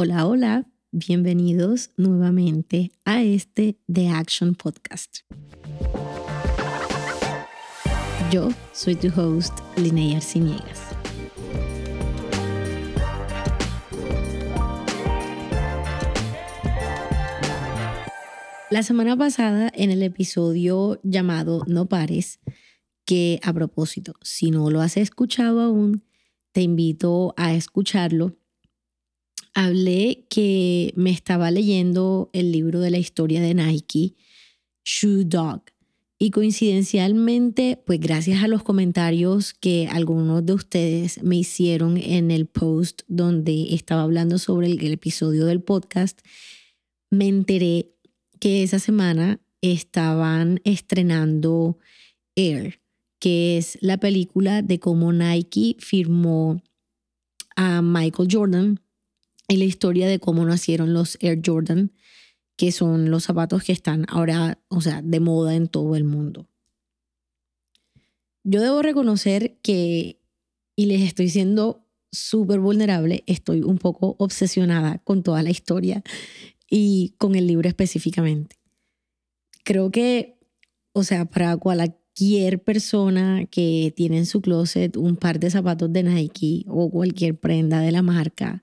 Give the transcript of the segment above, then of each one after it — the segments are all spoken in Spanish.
Hola, hola, bienvenidos nuevamente a este The Action Podcast. Yo soy tu host, Linnea Arciniegas. La semana pasada, en el episodio llamado No pares, que a propósito, si no lo has escuchado aún, te invito a escucharlo hablé que me estaba leyendo el libro de la historia de Nike, Shoe Dog. Y coincidencialmente, pues gracias a los comentarios que algunos de ustedes me hicieron en el post donde estaba hablando sobre el, episodio del podcast, me enteré que esa semana estaban estrenando Air, que es la película de cómo Nike firmó a Michael Jordan y la historia de cómo nacieron los Air Jordan, que son los zapatos que están ahora, o sea, de moda en todo el mundo. Yo debo reconocer que, y les estoy siendo súper vulnerable, estoy un poco obsesionada con toda la historia y con el libro específicamente. Creo que, o sea, para cualquier persona que tiene en su closet un par de zapatos de Nike o cualquier prenda de la marca,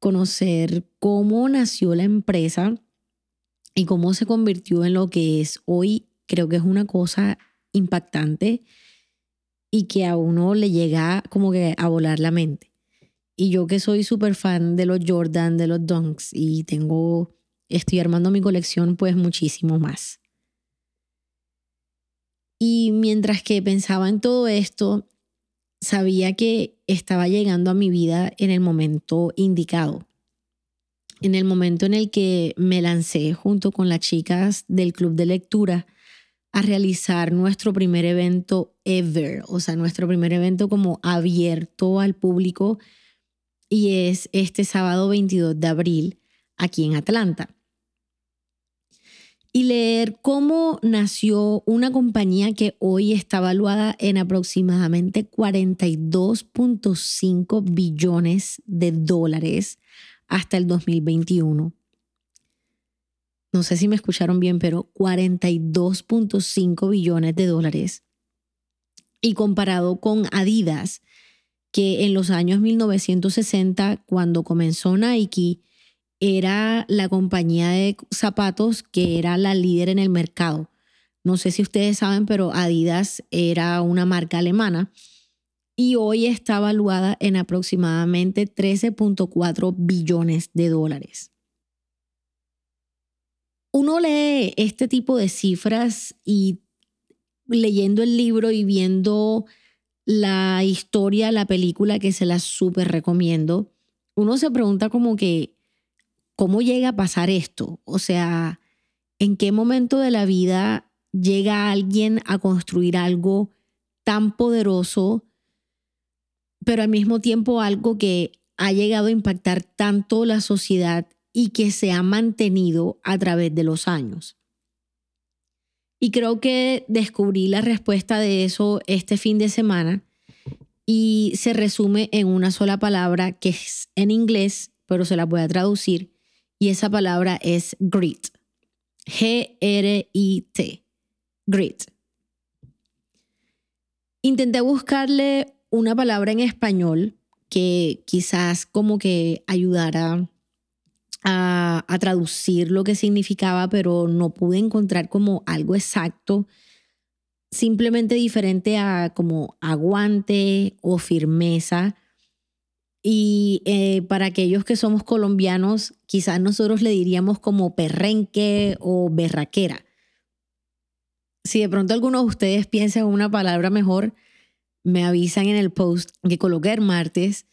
conocer cómo nació la empresa y cómo se convirtió en lo que es hoy, creo que es una cosa impactante y que a uno le llega como que a volar la mente. Y yo que soy súper fan de los Jordan, de los Dunks y tengo, estoy armando mi colección pues muchísimo más. Y mientras que pensaba en todo esto, sabía que estaba llegando a mi vida en el momento indicado. En el momento en el que me lancé junto con las chicas del club de lectura a realizar nuestro primer evento ever, o sea, nuestro primer evento como abierto al público y es este sábado 22 de abril aquí en Atlanta y leer cómo nació una compañía que hoy está valuada en aproximadamente 42.5 billones de dólares hasta el 2021. No sé si me escucharon bien, pero 42.5 billones de dólares. Y comparado con Adidas, que en los años 1960, cuando comenzó Nike, era la compañía de zapatos que era la líder en el mercado. No sé si ustedes saben, pero Adidas era una marca alemana y hoy está evaluada en aproximadamente 13.4 billones de dólares. Uno lee este tipo de cifras y leyendo el libro y viendo la historia, la película que se la súper recomiendo, uno se pregunta como que, ¿cómo llega a pasar esto? O sea, ¿en qué momento de la vida llega alguien a construir algo tan poderoso, pero al mismo tiempo algo que ha llegado a impactar tanto la sociedad y que se ha mantenido a través de los años? Y creo que descubrí la respuesta de eso este fin de semana y se resume en una sola palabra que es en inglés, pero se la voy a traducir y esa palabra es grit. G-R-I-T. Grit. Intenté buscarle una palabra en español que quizás como que ayudara a, a, traducir lo que significaba, pero no pude encontrar como algo exacto, simplemente diferente a como aguante o firmeza. Y eh, para aquellos que somos colombianos, quizás nosotros le diríamos como perrenque o berraquera. Si de pronto alguno de ustedes piensa en una palabra mejor, me avisan en el post que coloqué el martes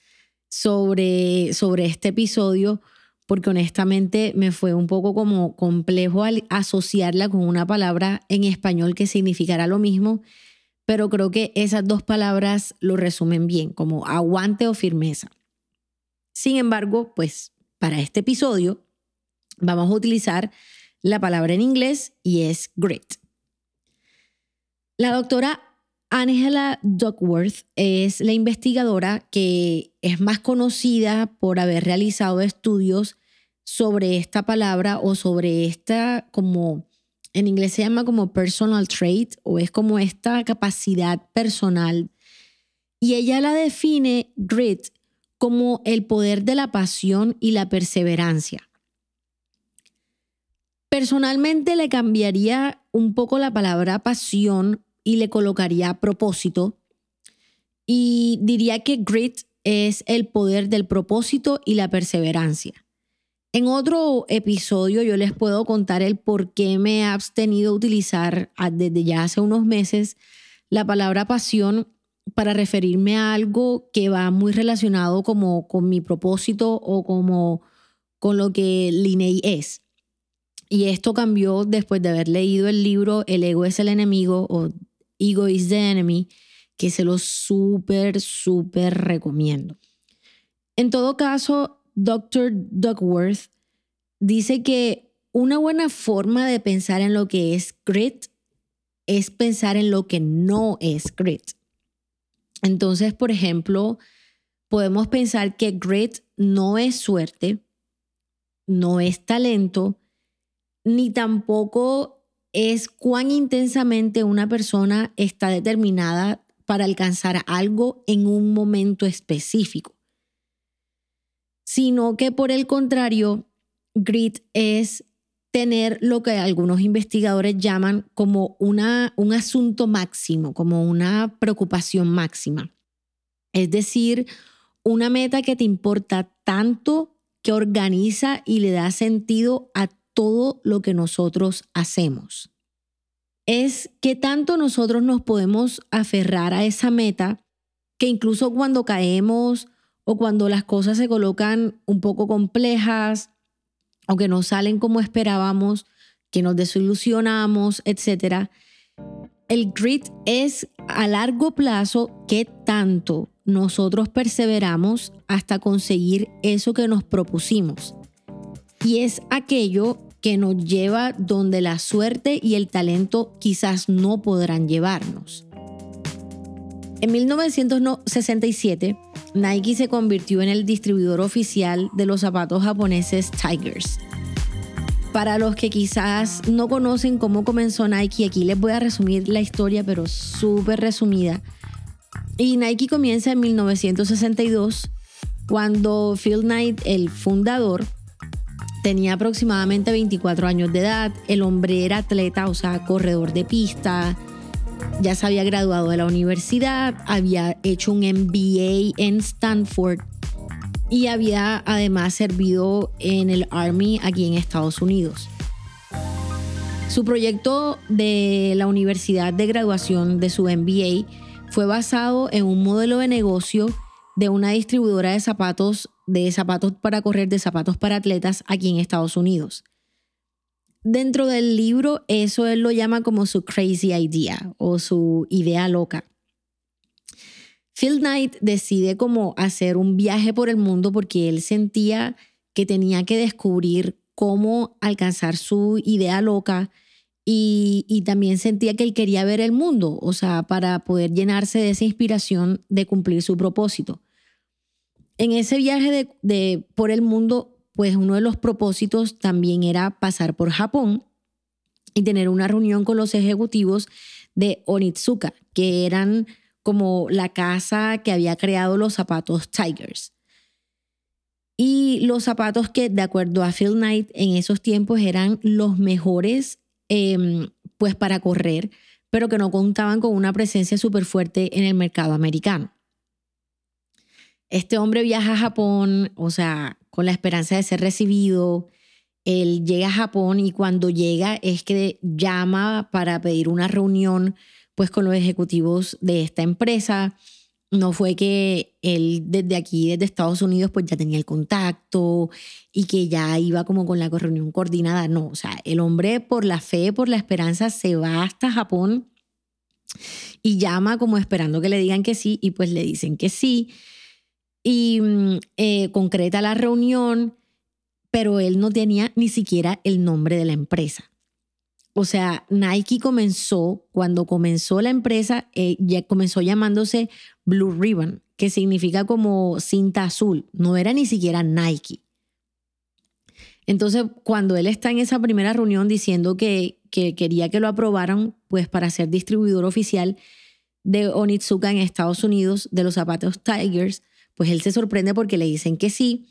sobre, sobre este episodio, porque honestamente me fue un poco como complejo asociarla con una palabra en español que significará lo mismo pero creo que esas dos palabras lo resumen bien, como aguante o firmeza. Sin embargo, pues para este episodio vamos a utilizar la palabra en inglés y es grit. La doctora Angela Duckworth es la investigadora que es más conocida por haber realizado estudios sobre esta palabra o sobre esta como en inglés se llama como personal trait o es como esta capacidad personal y ella la define grit como el poder de la pasión y la perseverancia. Personalmente le cambiaría un poco la palabra pasión y le colocaría propósito. Y diría que grit es el poder del propósito y la perseverancia. En otro episodio yo les puedo contar el por qué me he abstenido a utilizar desde ya hace unos meses la palabra pasión para referirme a algo que va muy relacionado como con mi propósito o como con lo que Linney es. Y esto cambió después de haber leído el libro El ego es el enemigo o Ego is the Enemy, que se lo súper, súper recomiendo. En todo caso, Dr. Duckworth dice que una buena forma de pensar en lo que es grit es pensar en lo que no es grit. Entonces, por ejemplo, podemos pensar que grit no es suerte, no es talento, ni tampoco es cuán intensamente una persona está determinada para alcanzar algo en un momento específico, sino que por el contrario, grit es tener lo que algunos investigadores llaman como una, un asunto máximo, como una preocupación máxima. Es decir, una meta que te importa tanto que organiza y le da sentido a todo lo que nosotros hacemos. Es que tanto nosotros nos podemos aferrar a esa meta que incluso cuando caemos o cuando las cosas se colocan un poco complejas o que no salen como esperábamos, que nos desilusionamos, etc. El grit es a largo plazo que tanto nosotros perseveramos hasta conseguir eso que nos propusimos. Y es aquello que nos lleva donde la suerte y el talento quizás no podrán llevarnos. En 1967, Nike se convirtió en el distribuidor oficial de los zapatos japoneses Tigers. Para los que quizás no conocen cómo comenzó Nike, aquí les voy a resumir la historia, pero súper resumida. Y Nike comienza en 1962, cuando Phil Knight, el fundador, tenía aproximadamente 24 años de edad, el hombre era atleta, o sea, corredor de pista, ya se había graduado de la universidad, había hecho un MBA en Stanford y había además servido en el Army aquí en Estados Unidos. Su proyecto de la universidad de graduación de su MBA fue basado en un modelo de negocio de una distribuidora de zapatos de zapatos para correr, de zapatos para atletas aquí en Estados Unidos. Dentro del libro, eso él lo llama como su crazy idea o su idea loca. Phil Knight decide como hacer un viaje por el mundo porque él sentía que tenía que descubrir cómo alcanzar su idea loca y, también sentía que él quería ver el mundo, o sea, para poder llenarse de esa inspiración de cumplir su propósito. En ese viaje de, por el mundo, pues uno de los propósitos también era pasar por Japón y tener una reunión con los ejecutivos de Onitsuka, que eran como la casa que había creado los zapatos Tigers. Y los zapatos que, de acuerdo a Phil Knight, en esos tiempos eran los mejores em, pues para correr, pero que no contaban con una presencia súper fuerte en el mercado americano. Este hombre viaja a Japón, o sea, con la esperanza de ser recibido. Él llega a Japón y cuando llega es que llama para pedir una reunión pues con los ejecutivos de esta empresa. No fue que él desde aquí, desde Estados Unidos, pues ya tenía el contacto y que ya iba como con la reunión coordinada. No, o sea, el hombre por la fe, por la esperanza, se va hasta Japón y llama como esperando que le digan que sí y pues le dicen que sí y mm, eh, concreta la reunión, pero él no tenía ni siquiera el nombre de la empresa. o sea, Nike comenzó, cuando comenzó la empresa, eh, ya comenzó llamándose Blue Ribbon, que significa como cinta azul, no era ni siquiera Nike. Entonces, cuando él está en esa primera reunión diciendo que, que quería que lo aprobaran, pues para ser distribuidor oficial de Onitsuka en Estados Unidos de los zapatos Tigers, pues él se sorprende porque le dicen que sí.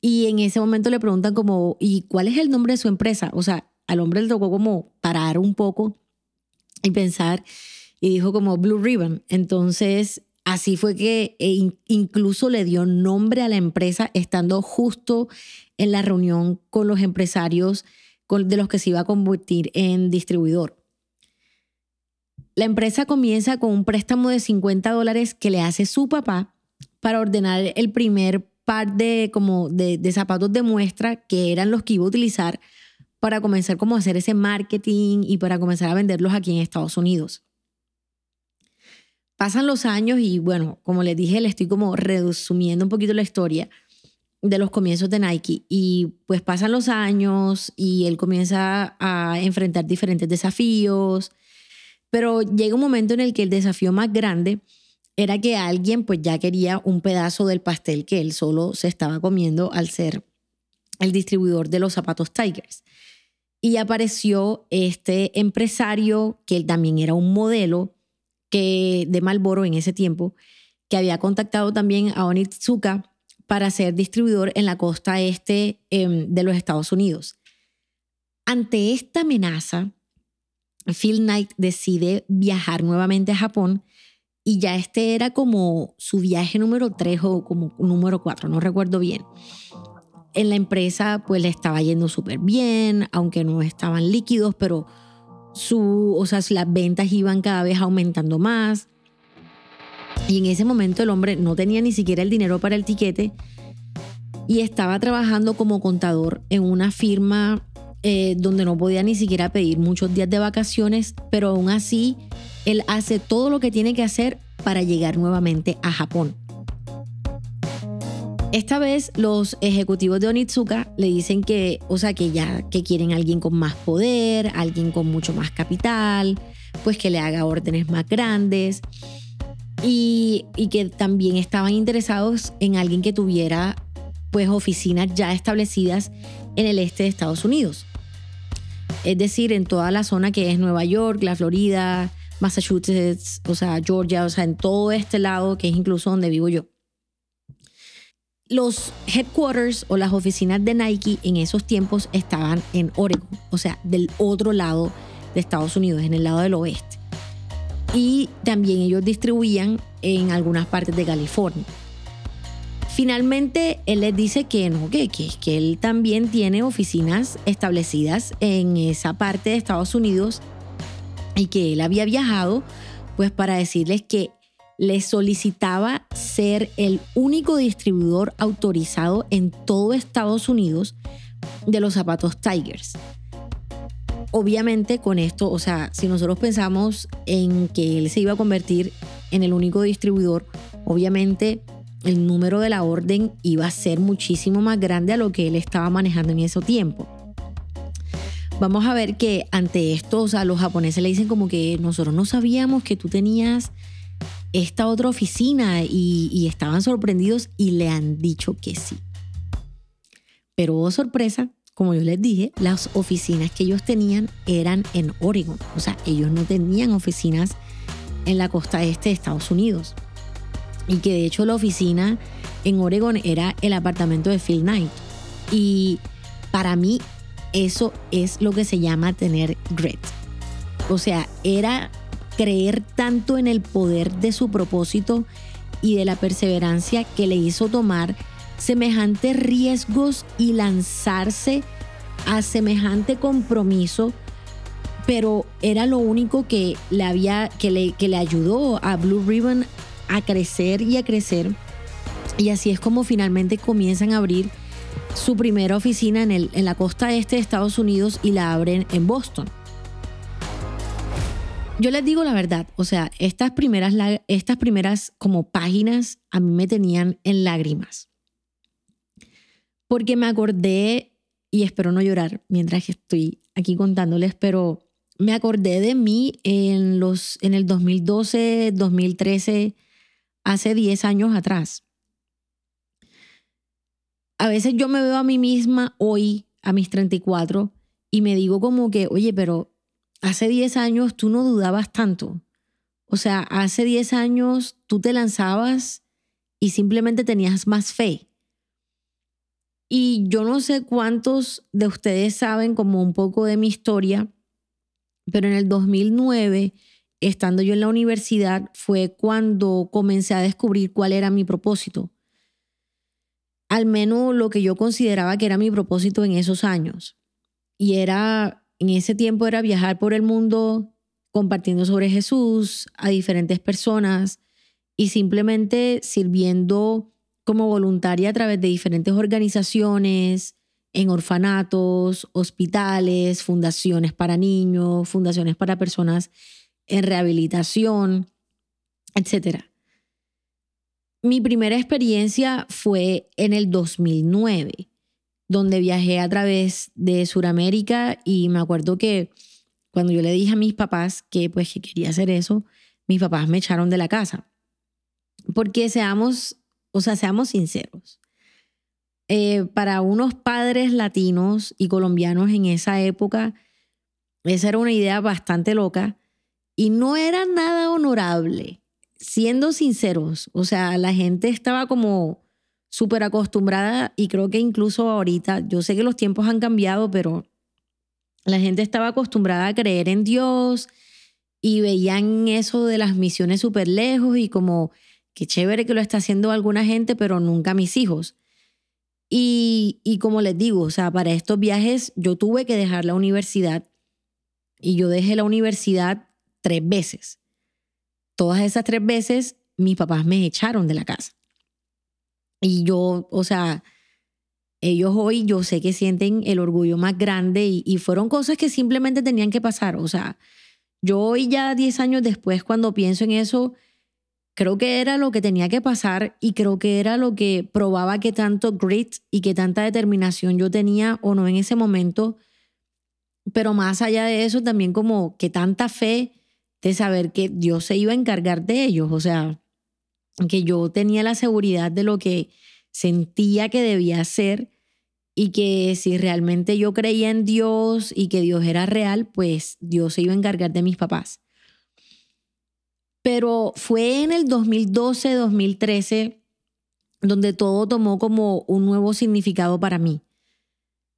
Y en ese momento le preguntan como, ¿y cuál es el nombre de su empresa? O sea, al hombre le tocó como parar un poco y pensar y dijo como Blue Ribbon. Entonces, así fue que e incluso le dio nombre a la empresa estando justo en la reunión con los empresarios de los que se iba a convertir en distribuidor. La empresa comienza con un préstamo de 50 dólares que le hace su papá para ordenar el primer par de, como de, de zapatos de muestra que eran los que iba a utilizar para comenzar como a hacer ese marketing y para comenzar a venderlos aquí en Estados Unidos. Pasan los años y bueno, como les dije, le estoy como resumiendo un poquito la historia de los comienzos de Nike y pues pasan los años y él comienza a enfrentar diferentes desafíos, pero llega un momento en el que el desafío más grande era que alguien pues ya quería un pedazo del pastel que él solo se estaba comiendo al ser el distribuidor de los zapatos Tigers. Y apareció este empresario, que él también era un modelo que, de Malboro en ese tiempo, que había contactado también a Onitsuka para ser distribuidor en la costa este em, de los Estados Unidos. Ante esta amenaza, Phil Knight decide viajar nuevamente a Japón y ya este era como su viaje número 3 o como número 4, no recuerdo bien en la empresa pues le estaba yendo súper bien, aunque no estaban líquidos, pero su, o sea, las ventas iban cada vez aumentando más. Y en ese momento el hombre no tenía ni siquiera el dinero para el tiquete y estaba trabajando como contador en una firma eh, donde no podía ni siquiera pedir muchos días de vacaciones, pero aún así él hace todo lo que tiene que hacer para llegar nuevamente a Japón. Esta vez los ejecutivos de Onitsuka le dicen que, o sea, que ya que quieren alguien con más poder, alguien con mucho más capital, pues que le haga órdenes más grandes y, y que también estaban interesados en alguien que tuviera pues oficinas ya establecidas en el este de Estados Unidos. Es decir, en toda la zona que es Nueva York, la Florida, Massachusetts, o sea, Georgia, o sea, en todo este lado que es incluso donde vivo yo los headquarters o las oficinas de Nike en esos tiempos estaban en Oregon, o sea, del otro lado de Estados Unidos, en el lado del oeste. Y también ellos distribuían en algunas partes de California. Finalmente, él les dice que no, que, que, que él también tiene oficinas establecidas en esa parte de Estados Unidos y que él había viajado pues para decirles que le solicitaba ser el único distribuidor autorizado en todo Estados Unidos de los zapatos Tigers. Obviamente con esto, o sea, si nosotros pensamos en que él se iba a convertir en el único distribuidor, obviamente el número de la orden iba a ser muchísimo más grande a lo que él estaba manejando en ese tiempo. Vamos a ver que ante esto, o sea, los japoneses le dicen como que nosotros no sabíamos que tú tenías esta otra oficina y, estaban sorprendidos y le han dicho que sí. Pero oh, sorpresa, como yo les dije, las oficinas que ellos tenían eran en Oregon. O sea, ellos no tenían oficinas en la costa este de Estados Unidos. Y que de hecho la oficina en Oregon era el apartamento de Phil Knight. Y para mí eso es lo que se llama tener grit. O sea, era creer tanto en el poder de su propósito y de la perseverancia que le hizo tomar semejantes riesgos y lanzarse a semejante compromiso, pero era lo único que le, había, que le, que le ayudó a Blue Ribbon a crecer y a crecer. Y así es como finalmente comienzan a abrir su primera oficina en, el, en la costa este de Estados Unidos y la abren en Boston yo les digo la verdad, o sea, estas primeras, estas primeras como páginas a mí me tenían en lágrimas. Porque me acordé, y espero no llorar mientras estoy aquí contándoles, pero me acordé de mí en, los, en el 2012, 2013, hace 10 años atrás. A veces yo me veo a mí misma hoy, a mis 34, y me digo como que, oye, pero hace 10 años tú no dudabas tanto. O sea, hace 10 años tú te lanzabas y simplemente tenías más fe. Y yo no sé cuántos de ustedes saben como un poco de mi historia, pero en el 2009, estando yo en la universidad, fue cuando comencé a descubrir cuál era mi propósito. Al menos lo que yo consideraba que era mi propósito en esos años. Y era, en ese tiempo era viajar por el mundo compartiendo sobre Jesús a diferentes personas y simplemente sirviendo como voluntaria a través de diferentes organizaciones, en orfanatos, hospitales, fundaciones para niños, fundaciones para personas en rehabilitación, etc. Mi primera experiencia fue en el 2009, donde viajé a través de Sudamérica y me acuerdo que cuando yo le dije a mis papás que pues que quería hacer eso, mis papás me echaron de la casa. Porque seamos, o sea, seamos sinceros. Eh, para unos padres latinos y colombianos en esa época, esa era una idea bastante loca y no era nada honorable, siendo sinceros. O sea, la gente estaba como súper acostumbrada y creo que incluso ahorita, yo sé que los tiempos han cambiado, pero la gente estaba acostumbrada a creer en Dios y veían eso de las misiones súper lejos y como, qué chévere que lo está haciendo alguna gente, pero nunca mis hijos. Y, y como les digo, o sea, para estos viajes yo tuve que dejar la universidad y yo dejé la universidad tres veces. Todas esas tres veces mis papás me echaron de la casa. Y yo, o sea, ellos hoy yo sé que sienten el orgullo más grande y, fueron cosas que simplemente tenían que pasar. O sea, yo hoy ya 10 años después cuando pienso en eso, creo que era lo que tenía que pasar y creo que era lo que probaba que tanto grit y que tanta determinación yo tenía o no en ese momento. Pero más allá de eso, también como que tanta fe de saber que Dios se iba a encargar de ellos. O sea, que yo tenía la seguridad de lo que sentía que debía hacer y que si realmente yo creía en Dios y que Dios era real, pues Dios se iba a encargar de mis papás. Pero fue en el 2012, 2013, donde todo tomó como un nuevo significado para mí.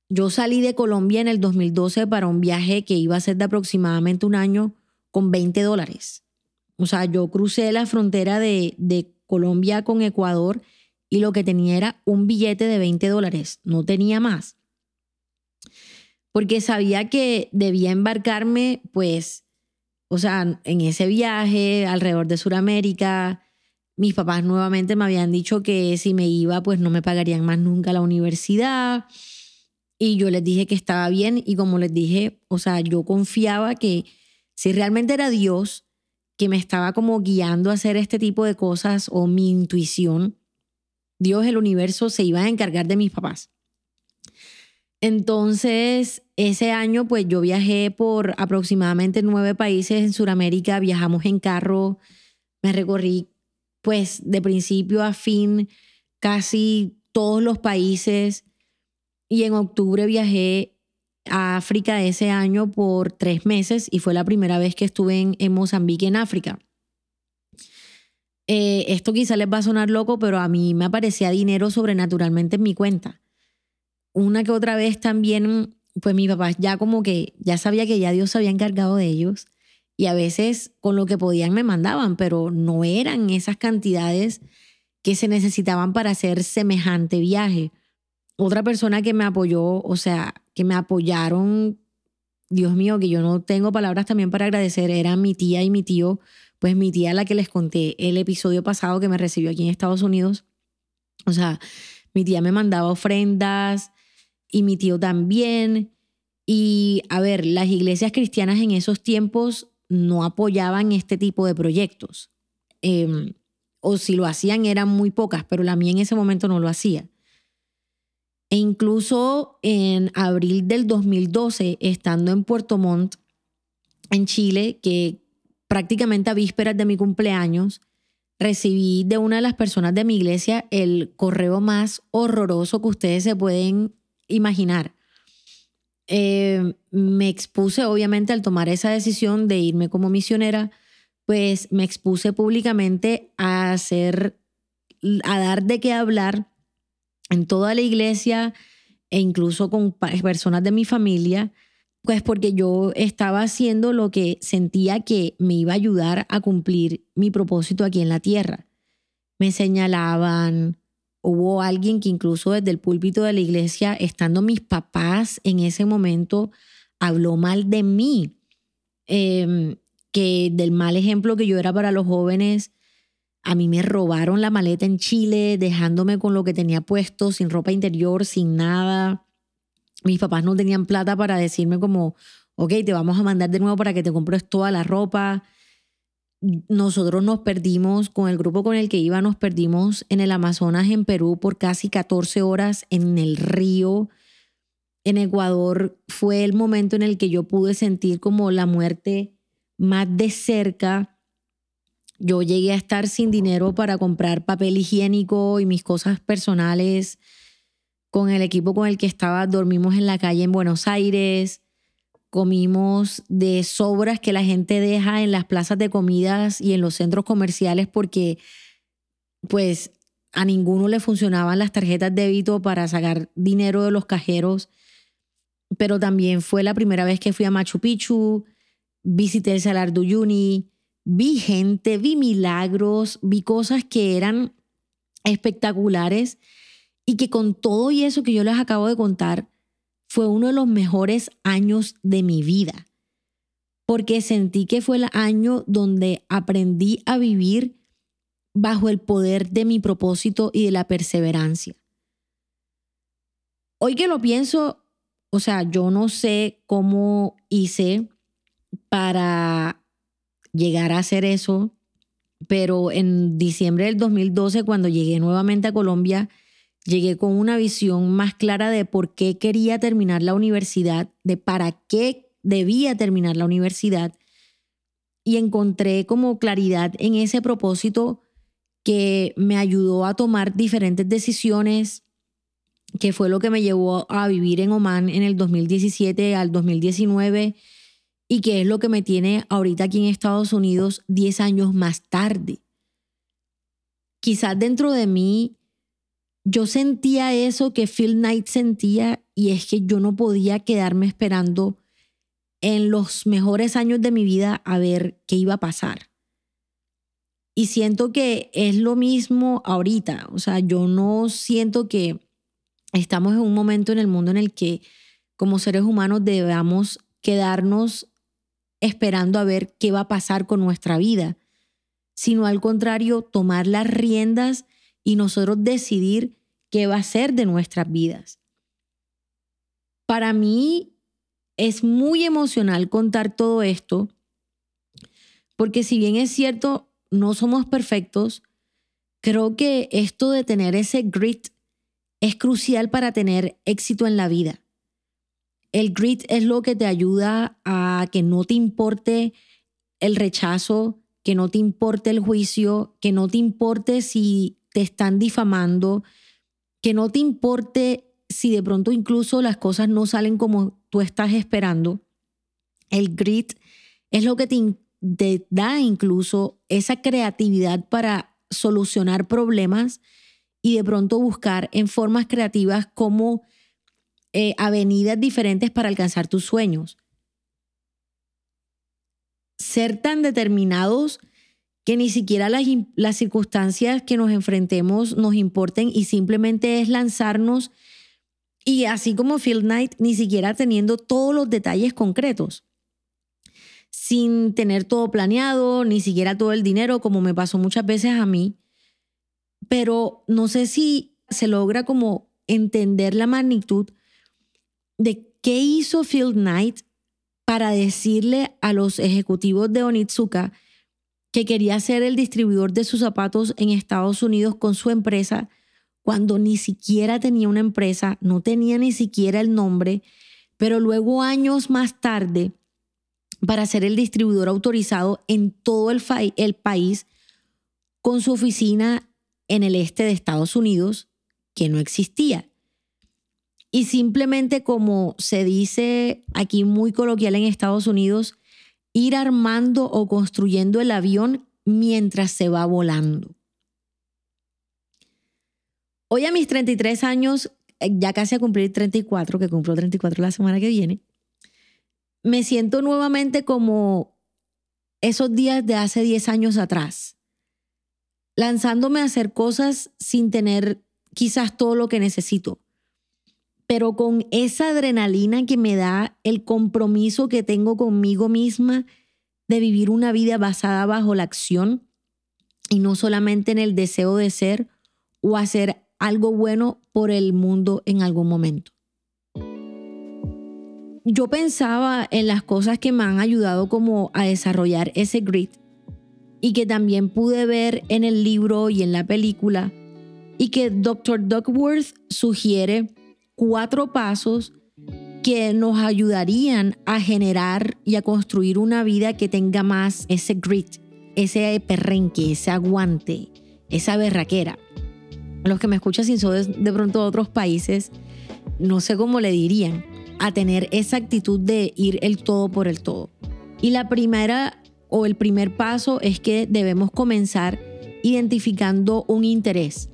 Yo salí de Colombia en el 2012 para un viaje que iba a ser de aproximadamente un año con 20 dólares. O sea, yo crucé la frontera de, de Colombia con Ecuador y lo que tenía era un billete de 20 dólares, no tenía más. Porque sabía que debía embarcarme, pues, o sea, en ese viaje alrededor de Sudamérica, mis papás nuevamente me habían dicho que si me iba, pues no me pagarían más nunca la universidad. Y yo les dije que estaba bien y como les dije, o sea, yo confiaba que si realmente era Dios que me estaba como guiando a hacer este tipo de cosas o mi intuición, Dios, el universo, se iba a encargar de mis papás. Entonces, ese año, pues yo viajé por aproximadamente nueve países en Sudamérica, viajamos en carro, me recorrí pues de principio a fin casi todos los países y en octubre viajé a África ese año por tres meses y fue la primera vez que estuve en, en Mozambique, en África. Eh, esto quizá les va a sonar loco, pero a mí me aparecía dinero sobrenaturalmente en mi cuenta. Una que otra vez también, pues mi papá ya como que ya sabía que ya Dios se había encargado de ellos y a veces con lo que podían me mandaban, pero no eran esas cantidades que se necesitaban para hacer semejante viaje. Otra persona que me apoyó, o sea, que me apoyaron, Dios mío, que yo no tengo palabras también para agradecer, eran mi tía y mi tío pues mi tía, la que les conté el episodio pasado que me recibió aquí en Estados Unidos, o sea, mi tía me mandaba ofrendas y mi tío también. Y a ver, las iglesias cristianas en esos tiempos no apoyaban este tipo de proyectos. Em, o si lo hacían eran muy pocas, pero la mía en ese momento no lo hacía. E incluso en abril del 2012, estando en Puerto Montt, en Chile que prácticamente a vísperas de mi cumpleaños recibí de una de las personas de mi iglesia el correo más horroroso que ustedes se pueden imaginar. Eh, me expuse obviamente al tomar esa decisión de irme como misionera, pues me expuse públicamente a hacer, a dar de qué hablar en toda la iglesia e incluso con personas de mi familia, pues porque yo estaba haciendo lo que sentía que me iba a ayudar a cumplir mi propósito aquí en la tierra. Me señalaban, hubo alguien que incluso desde el púlpito de la iglesia, estando mis papás en ese momento, habló mal de mí, em, que del mal ejemplo que yo era para los jóvenes. A mí me robaron la maleta en Chile, dejándome con lo que tenía puesto, sin ropa interior, sin nada. Mis papás no tenían plata para decirme como, ok, te vamos a mandar de nuevo para que te compres toda la ropa nosotros nos perdimos, con el grupo con el que iba, nos perdimos en el Amazonas, en Perú, por casi 14 horas en el río. En Ecuador fue el momento en el que yo pude sentir como la muerte más de cerca. Yo llegué a estar sin dinero para comprar papel higiénico y mis cosas personales. Con el equipo con el que estaba, dormimos en la calle en Buenos Aires comimos de sobras que la gente deja en las plazas de comidas y en los centros comerciales porque pues a ninguno le funcionaban las tarjetas de débito para sacar dinero de los cajeros, pero también fue la primera vez que fui a Machu Picchu, visité el Salar de Uyuni, vi gente, vi milagros, vi cosas que eran espectaculares y que con todo y eso que yo les acabo de contar, fue uno de los mejores años de mi vida, porque sentí que fue el año donde aprendí a vivir bajo el poder de mi propósito y de la perseverancia. Hoy que lo pienso, o sea, yo no sé cómo hice para llegar a hacer eso, pero en diciembre del 2012, cuando llegué nuevamente a Colombia, llegué con una visión más clara de por qué quería terminar la universidad, de para qué debía terminar la universidad y encontré como claridad en ese propósito que me ayudó a tomar diferentes decisiones, que fue lo que me llevó a vivir en Oman en el 2017 al 2019 y que es lo que me tiene ahorita aquí en Estados Unidos 10 años más tarde. Quizás dentro de mí yo sentía eso que Phil Knight sentía y es que yo no podía quedarme esperando en los mejores años de mi vida a ver qué iba a pasar. Y siento que es lo mismo ahorita, o sea, yo no siento que estamos en un momento en el mundo en el que como seres humanos debamos quedarnos esperando a ver qué va a pasar con nuestra vida, sino al contrario, tomar las riendas y nosotros decidir qué va a ser de nuestras vidas. Para mí es muy emocional contar todo esto, porque si bien es cierto, no somos perfectos, creo que esto de tener ese grit es crucial para tener éxito en la vida. El grit es lo que te ayuda a que no te importe el rechazo, que no te importe el juicio, que no te importe si te están difamando, que no te importe si de pronto incluso las cosas no salen como tú estás esperando. El grit es lo que te, da incluso esa creatividad para solucionar problemas y de pronto buscar en formas creativas como eh, avenidas diferentes para alcanzar tus sueños. Ser tan determinados que ni siquiera las, las circunstancias que nos enfrentemos nos importen y simplemente es lanzarnos y así como Phil Knight, ni siquiera teniendo todos los detalles concretos, sin tener todo planeado, ni siquiera todo el dinero, como me pasó muchas veces a mí. Pero no sé si se logra como entender la magnitud de qué hizo Phil Knight para decirle a los ejecutivos de Onitsuka que quería ser el distribuidor de sus zapatos en Estados Unidos con su empresa cuando ni siquiera tenía una empresa, no tenía ni siquiera el nombre, pero luego años más tarde para ser el distribuidor autorizado en todo el, el país con su oficina en el este de Estados Unidos, que no existía. Y simplemente como se dice aquí muy coloquial en Estados Unidos, ir armando o construyendo el avión mientras se va volando. Hoy a mis 33 años, eh, ya casi a cumplir 34, que cumplo 34 la semana que viene, me siento nuevamente como esos días de hace 10 años atrás, lanzándome a hacer cosas sin tener quizás todo lo que necesito, pero con esa adrenalina que me da el compromiso que tengo conmigo misma de vivir una vida basada bajo la acción y no solamente en el deseo de ser o hacer algo bueno por el mundo en algún momento yo pensaba en las cosas que me han ayudado como a desarrollar ese grit y que también pude ver en el libro y en la película y que Dr. Duckworth sugiere cuatro pasos que nos ayudarían a generar y a construir una vida que tenga más ese grit, ese perrenque, ese aguante, esa berraquera. Los que me escuchan sin son de pronto de otros países, no sé cómo le dirían, a tener esa actitud de ir el todo por el todo. Y la primera o el primer paso es que debemos comenzar identificando un interés.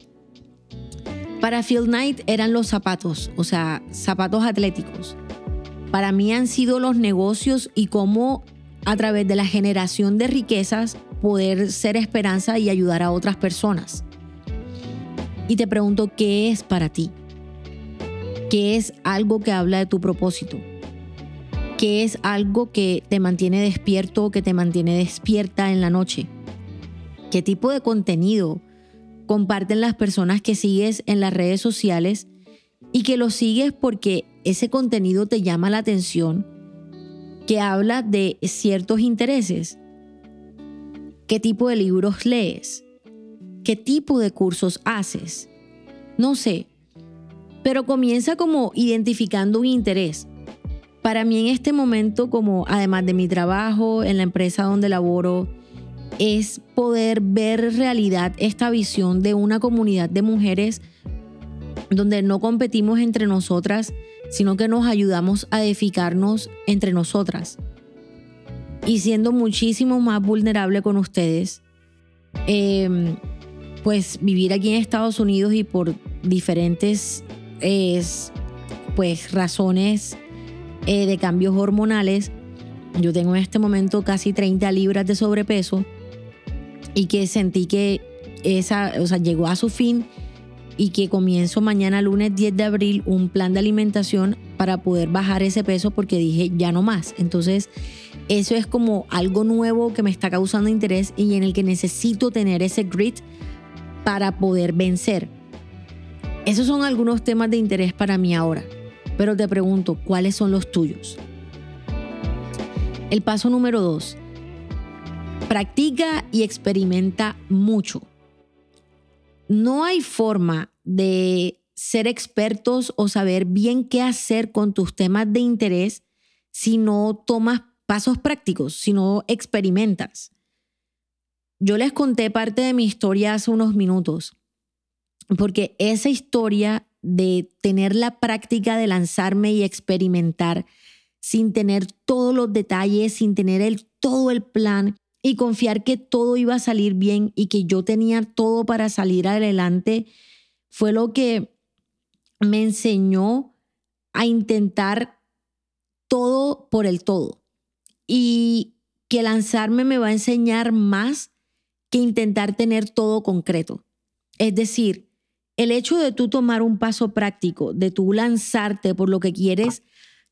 Para Phil Knight eran los zapatos, o sea, zapatos atléticos. Para mí han sido los negocios y cómo a través de la generación de riquezas poder ser esperanza y ayudar a otras personas. Y te pregunto, ¿qué es para ti? ¿Qué es algo que habla de tu propósito? ¿Qué es algo que te mantiene despierto o que te mantiene despierta en la noche? ¿Qué tipo de contenido comparten las personas que sigues en las redes sociales y que lo sigues porque ese contenido te llama la atención, que habla de ciertos intereses? ¿Qué tipo de libros lees? ¿Qué tipo de cursos haces? No sé, pero comienza como identificando un interés. Para mí en este momento, como además de mi trabajo en la empresa donde laboro, es poder ver realidad esta visión de una comunidad de mujeres donde no competimos entre nosotras, sino que nos ayudamos a edificarnos entre nosotras. Y siendo muchísimo más vulnerable con ustedes, em, pues vivir aquí en Estados Unidos y por diferentes es pues razones eh, de cambios hormonales. Yo tengo en este momento casi 30 libras de sobrepeso y que sentí que esa, o sea, llegó a su fin y que comienzo mañana lunes 10 de abril un plan de alimentación para poder bajar ese peso porque dije ya no más. Entonces, eso es como algo nuevo que me está causando interés y en el que necesito tener ese grit para poder vencer. Esos son algunos temas de interés para mí ahora, pero te pregunto, ¿cuáles son los tuyos? El paso número dos, practica y experimenta mucho. No hay forma de ser expertos o saber bien qué hacer con tus temas de interés si no tomas pasos prácticos, si no experimentas. Yo les conté parte de mi historia hace unos minutos porque esa historia de tener la práctica de lanzarme y experimentar sin tener todos los detalles, sin tener el, todo el plan y confiar que todo iba a salir bien y que yo tenía todo para salir adelante, fue lo que me enseñó a intentar todo por el todo. Y que lanzarme me va a enseñar más que intentar tener todo concreto. Es decir, el hecho de tú tomar un paso práctico, de tú lanzarte por lo que quieres,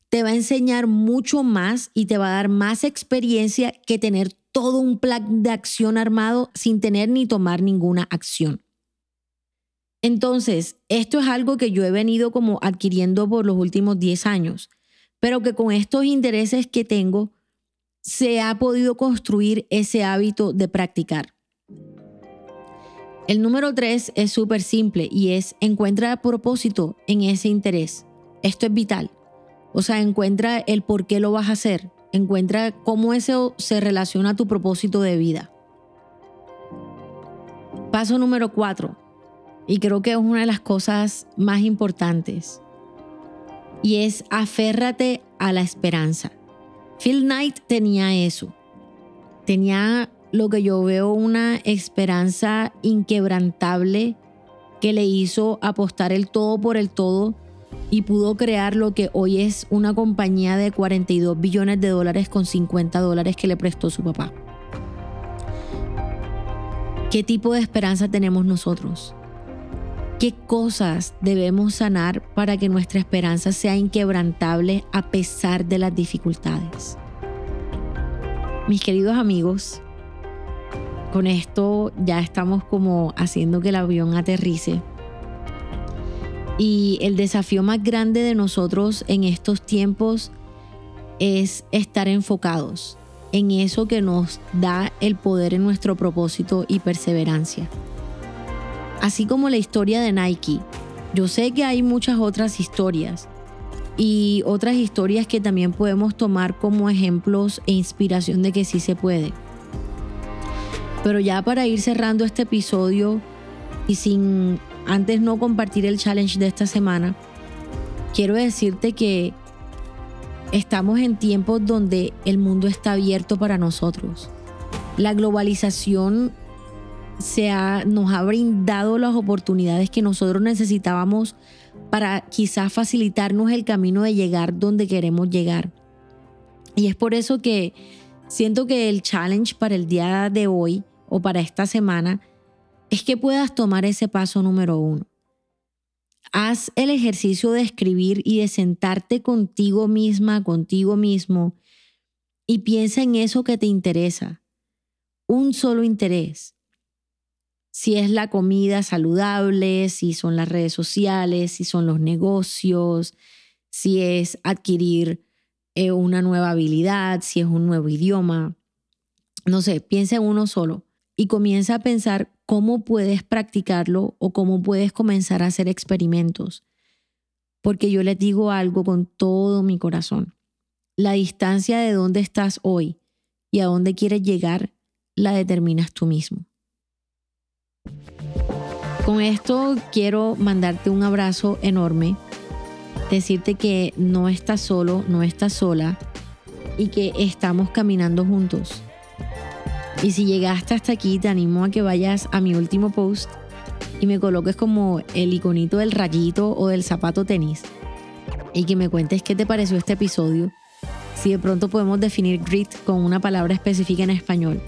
te va a enseñar mucho más y te va a dar más experiencia que tener todo un plan de acción armado sin tener ni tomar ninguna acción. Entonces, esto es algo que yo he venido como adquiriendo por los últimos 10 años, pero que con estos intereses que tengo, se ha podido construir ese hábito de practicar. El número tres es súper simple y es encuentra propósito en ese interés. Esto es vital. O sea, encuentra el por qué lo vas a hacer. Encuentra cómo eso se relaciona a tu propósito de vida. Paso número cuatro, y creo que es una de las cosas más importantes, y es aférrate a la esperanza. Phil Knight tenía eso. Tenía lo que yo veo una esperanza inquebrantable que le hizo apostar el todo por el todo y pudo crear lo que hoy es una compañía de 42 billones de dólares con 50 dólares que le prestó su papá. ¿Qué tipo de esperanza tenemos nosotros? ¿Qué cosas debemos sanar para que nuestra esperanza sea inquebrantable a pesar de las dificultades? Mis queridos amigos, con esto ya estamos como haciendo que el avión aterrice. Y el desafío más grande de nosotros en estos tiempos es estar enfocados en eso que nos da el poder en nuestro propósito y perseverancia. Así como la historia de Nike, yo sé que hay muchas otras historias y otras historias que también podemos tomar como ejemplos e inspiración de que sí se puede. Pero ya para ir cerrando este episodio y sin antes no compartir el challenge de esta semana, quiero decirte que estamos en tiempos donde el mundo está abierto para nosotros. La globalización se nos ha brindado las oportunidades que nosotros necesitábamos para quizás facilitarnos el camino de llegar donde queremos llegar. Y es por eso que siento que el challenge para el día de hoy o para esta semana es que puedas tomar ese paso número uno. Haz el ejercicio de escribir y de sentarte contigo misma, contigo mismo, y piensa en eso que te interesa. Un solo interés si es la comida saludable, si son las redes sociales, si son los negocios, si es adquirir eh, una nueva habilidad, si es un nuevo idioma. No sé, piensa en uno solo y comienza a pensar cómo puedes practicarlo o cómo puedes comenzar a hacer experimentos. Porque yo les digo algo con todo mi corazón. La distancia de dónde estás hoy y a dónde quieres llegar la determinas tú mismo. Con esto quiero mandarte un abrazo enorme, decirte que no estás solo, no estás sola y que estamos caminando juntos. Y si llegaste hasta aquí, te animo a que vayas a mi último post y me coloques como el iconito del rayito o del zapato tenis y que me cuentes qué te pareció este episodio. Si de pronto podemos definir grit con una palabra específica en español,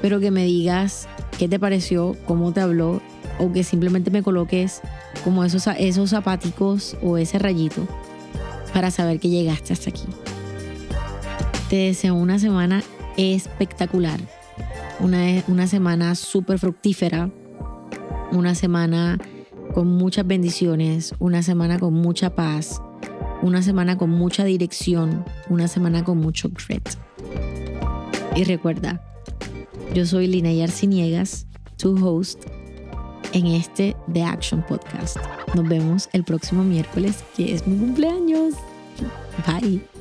pero que me digas qué te pareció, cómo te habló o que simplemente me coloques como esos, esos zapaticos o ese rayito para saber que llegaste hasta aquí. Te deseo una semana espectacular, una, una semana súper fructífera, una semana con muchas bendiciones, una semana con mucha paz, una semana con mucha dirección, una semana con mucho grit. Y recuerda, yo soy Lina Arciniegas, tu host en este The Action Podcast. Nos vemos el próximo miércoles, que es mi cumpleaños. Bye.